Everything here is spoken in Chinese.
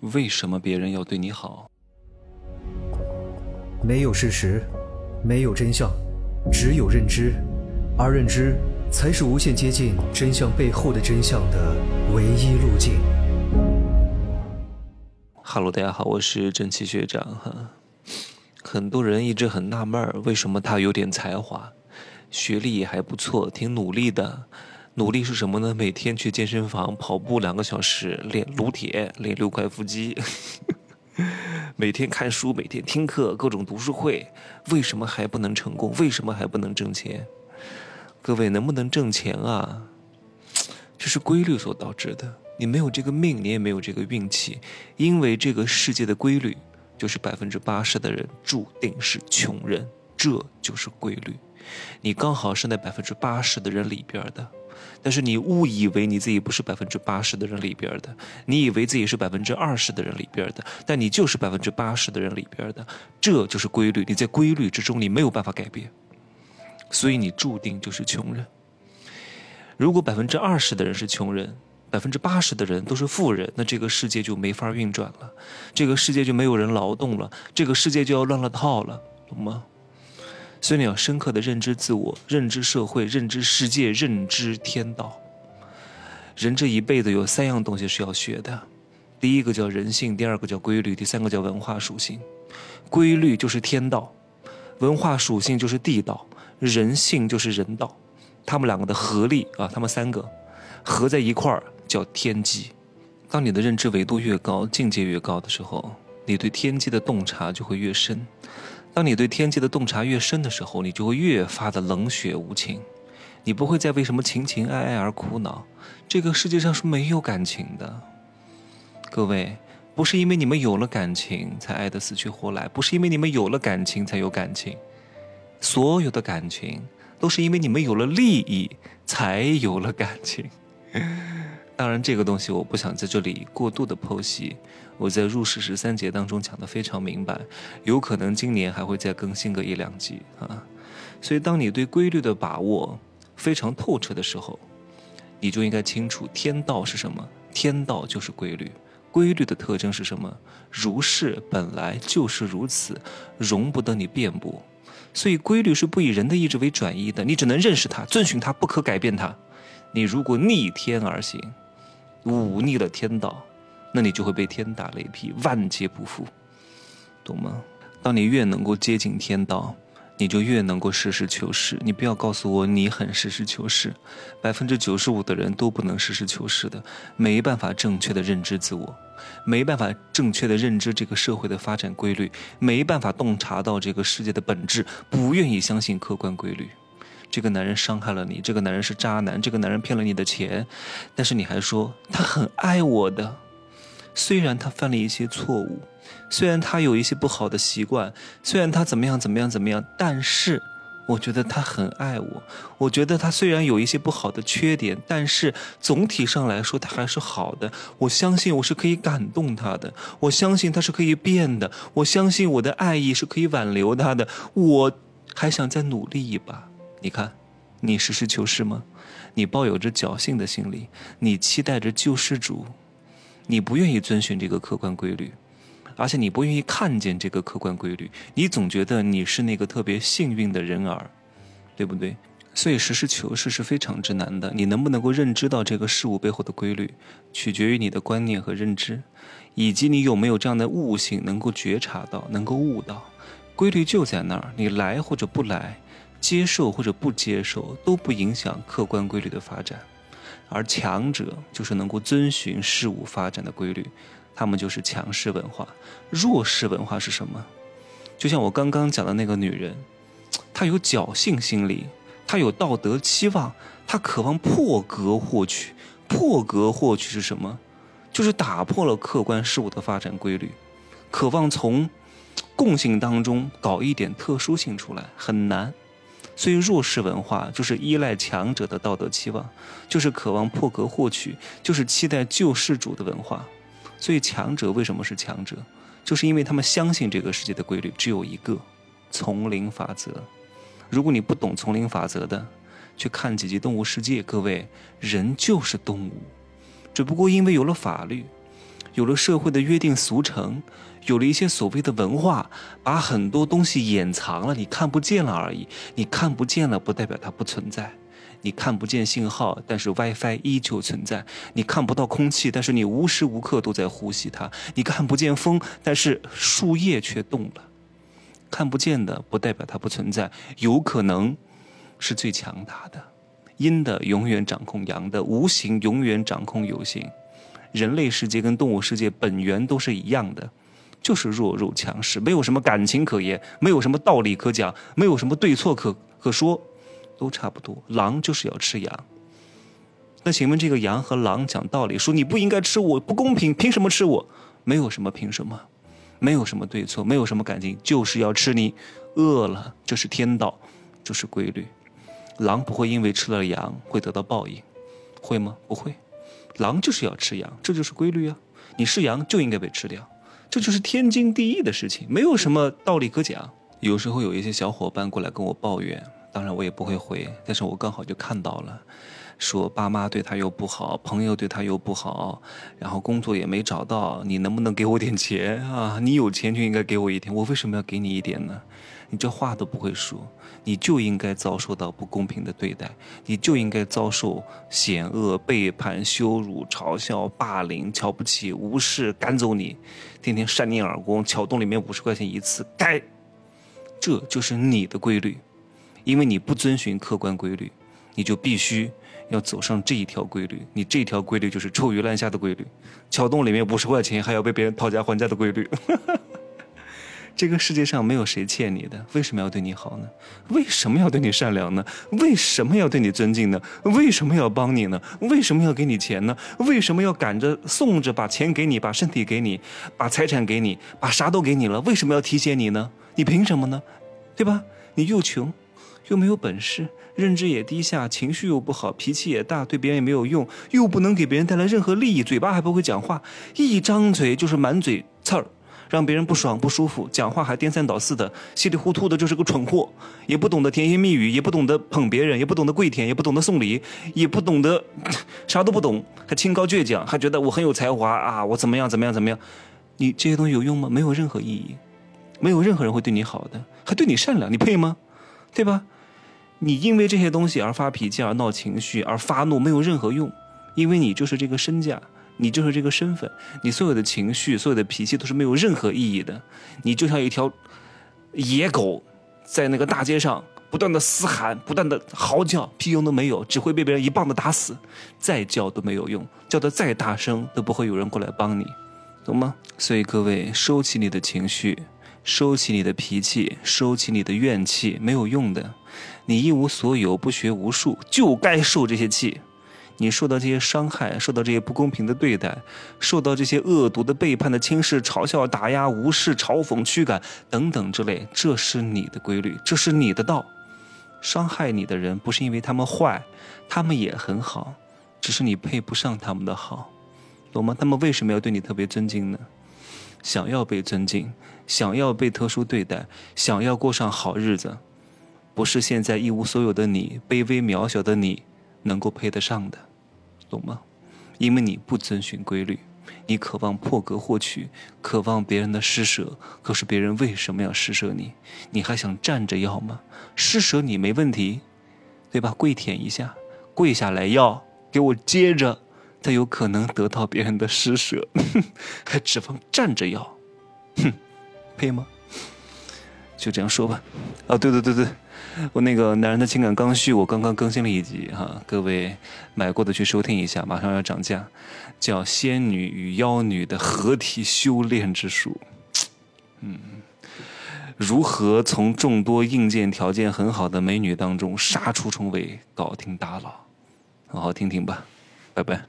为什么别人要对你好？没有事实，没有真相，只有认知，而认知才是无限接近真相背后的真相的唯一路径。Hello，大家好，我是正气学长哈。很多人一直很纳闷儿，为什么他有点才华，学历也还不错，挺努力的。努力是什么呢？每天去健身房跑步两个小时，练撸铁，练六块腹肌。每天看书，每天听课，各种读书会。为什么还不能成功？为什么还不能挣钱？各位能不能挣钱啊？这是规律所导致的。你没有这个命，你也没有这个运气，因为这个世界的规律就是百分之八十的人注定是穷人，这就是规律。你刚好是那百分之八十的人里边的。但是你误以为你自己不是百分之八十的人里边的，你以为自己是百分之二十的人里边的，但你就是百分之八十的人里边的，这就是规律。你在规律之中，你没有办法改变，所以你注定就是穷人。如果百分之二十的人是穷人，百分之八十的人都是富人，那这个世界就没法运转了，这个世界就没有人劳动了，这个世界就要乱了套了，懂吗？所以你要深刻的认知自我、认知社会、认知世界、认知天道。人这一辈子有三样东西是要学的，第一个叫人性，第二个叫规律，第三个叫文化属性。规律就是天道，文化属性就是地道，人性就是人道。他们两个的合力啊，他们三个合在一块儿叫天机。当你的认知维度越高、境界越高的时候，你对天机的洞察就会越深。当你对天机的洞察越深的时候，你就会越发的冷血无情，你不会再为什么情情爱爱而苦恼。这个世界上是没有感情的，各位，不是因为你们有了感情才爱得死去活来，不是因为你们有了感情才有感情，所有的感情都是因为你们有了利益才有了感情。当然，这个东西我不想在这里过度的剖析。我在入世十三节当中讲的非常明白，有可能今年还会再更新个一两集啊。所以，当你对规律的把握非常透彻的时候，你就应该清楚天道是什么。天道就是规律，规律的特征是什么？如是本来就是如此，容不得你辩驳。所以，规律是不以人的意志为转移的，你只能认识它，遵循它，不可改变它。你如果逆天而行，忤逆了天道，那你就会被天打雷劈，万劫不复，懂吗？当你越能够接近天道，你就越能够实事求是。你不要告诉我你很实事求是，百分之九十五的人都不能实事求是的，没办法正确的认知自我，没办法正确的认知这个社会的发展规律，没办法洞察到这个世界的本质，不愿意相信客观规律。这个男人伤害了你，这个男人是渣男，这个男人骗了你的钱，但是你还说他很爱我的，虽然他犯了一些错误，虽然他有一些不好的习惯，虽然他怎么样怎么样怎么样，但是我觉得他很爱我。我觉得他虽然有一些不好的缺点，但是总体上来说他还是好的。我相信我是可以感动他的，我相信他是可以变的，我相信我的爱意是可以挽留他的。我还想再努力一把。你看，你实事求是吗？你抱有着侥幸的心理，你期待着救世主，你不愿意遵循这个客观规律，而且你不愿意看见这个客观规律，你总觉得你是那个特别幸运的人儿，对不对？所以实事求是是非常之难的。你能不能够认知到这个事物背后的规律，取决于你的观念和认知，以及你有没有这样的悟性，能够觉察到，能够悟到，规律就在那儿，你来或者不来。接受或者不接受都不影响客观规律的发展，而强者就是能够遵循事物发展的规律，他们就是强势文化。弱势文化是什么？就像我刚刚讲的那个女人，她有侥幸心理，她有道德期望，她渴望破格获取。破格获取是什么？就是打破了客观事物的发展规律，渴望从共性当中搞一点特殊性出来，很难。所以弱势文化就是依赖强者的道德期望，就是渴望破格获取，就是期待救世主的文化。所以强者为什么是强者？就是因为他们相信这个世界的规律只有一个丛林法则。如果你不懂丛林法则的，去看几集《动物世界》，各位，人就是动物，只不过因为有了法律，有了社会的约定俗成，有了一些所谓的文化，把很多东西掩藏了，你看不见了而已。你看不见了，不代表它不存在。你看不见信号，但是 WiFi 依旧存在；你看不到空气，但是你无时无刻都在呼吸它；你看不见风，但是树叶却动了。看不见的不代表它不存在，有可能是最强大的。阴的永远掌控阳的，无形永远掌控有形。人类世界跟动物世界本源都是一样的，就是弱肉强食，没有什么感情可言，没有什么道理可讲，没有什么对错可可说。都差不多，狼就是要吃羊。那请问这个羊和狼讲道理，说你不应该吃我，不公平，凭什么吃我？没有什么凭什么，没有什么对错，没有什么感情，就是要吃你。饿了，这是天道，这是规律。狼不会因为吃了羊会得到报应，会吗？不会。狼就是要吃羊，这就是规律啊。你是羊就应该被吃掉，这就是天经地义的事情，没有什么道理可讲。有时候有一些小伙伴过来跟我抱怨。当然我也不会回，但是我刚好就看到了，说爸妈对他又不好，朋友对他又不好，然后工作也没找到，你能不能给我点钱啊？你有钱就应该给我一点，我为什么要给你一点呢？你这话都不会说，你就应该遭受到不公平的对待，你就应该遭受险恶、背叛、羞辱、嘲笑、霸凌、瞧不起、无视、赶走你，天天扇你耳光，桥洞里面五十块钱一次，该，这就是你的规律。因为你不遵循客观规律，你就必须要走上这一条规律。你这条规律就是臭鱼烂虾的规律，桥洞里面五十块钱还要被别人讨价还价的规律。这个世界上没有谁欠你的，为什么要对你好呢？为什么要对你善良呢？为什么要对你尊敬呢？为什么要帮你呢？为什么要给你钱呢？为什么要赶着送着把钱给你，把身体给你，把财产给你，把啥都给你了？为什么要提携你呢？你凭什么呢？对吧？你又穷。又没有本事，认知也低下，情绪又不好，脾气也大，对别人也没有用，又不能给别人带来任何利益，嘴巴还不会讲话，一张嘴就是满嘴刺儿，让别人不爽不舒服，讲话还颠三倒四的，稀里糊涂的，就是个蠢货，也不懂得甜言蜜语，也不懂得捧别人，也不懂得跪舔，也不懂得送礼，也不懂得，啥都不懂，还清高倔强，还觉得我很有才华啊，我怎么样怎么样怎么样？你这些东西有用吗？没有任何意义，没有任何人会对你好的，还对你善良，你配吗？对吧？你因为这些东西而发脾气、而闹情绪、而发怒，没有任何用，因为你就是这个身价，你就是这个身份，你所有的情绪、所有的脾气都是没有任何意义的。你就像一条野狗，在那个大街上不断的嘶喊、不断的嚎叫，屁用都没有，只会被别人一棒子打死。再叫都没有用，叫的再大声都不会有人过来帮你，懂吗？所以各位，收起你的情绪，收起你的脾气，收起你的怨气，没有用的。你一无所有，不学无术，就该受这些气。你受到这些伤害，受到这些不公平的对待，受到这些恶毒的背叛的轻视、嘲笑、打压、无视、嘲讽、驱赶等等之类，这是你的规律，这是你的道。伤害你的人不是因为他们坏，他们也很好，只是你配不上他们的好，懂吗？他们为什么要对你特别尊敬呢？想要被尊敬，想要被特殊对待，想要过上好日子。不是现在一无所有的你，卑微渺小的你，能够配得上的，懂吗？因为你不遵循规律，你渴望破格获取，渴望别人的施舍，可是别人为什么要施舍你？你还想站着要吗？施舍你没问题，对吧？跪舔一下，跪下来要，给我接着，才有可能得到别人的施舍，还指望站着要，哼，配吗？就这样说吧。啊，对对对对。我那个男人的情感刚需，我刚刚更新了一集哈，各位买过的去收听一下，马上要涨价，叫《仙女与妖女的合体修炼之术》，嗯，如何从众多硬件条件很好的美女当中杀出重围，搞定大佬，好好听听吧，拜拜。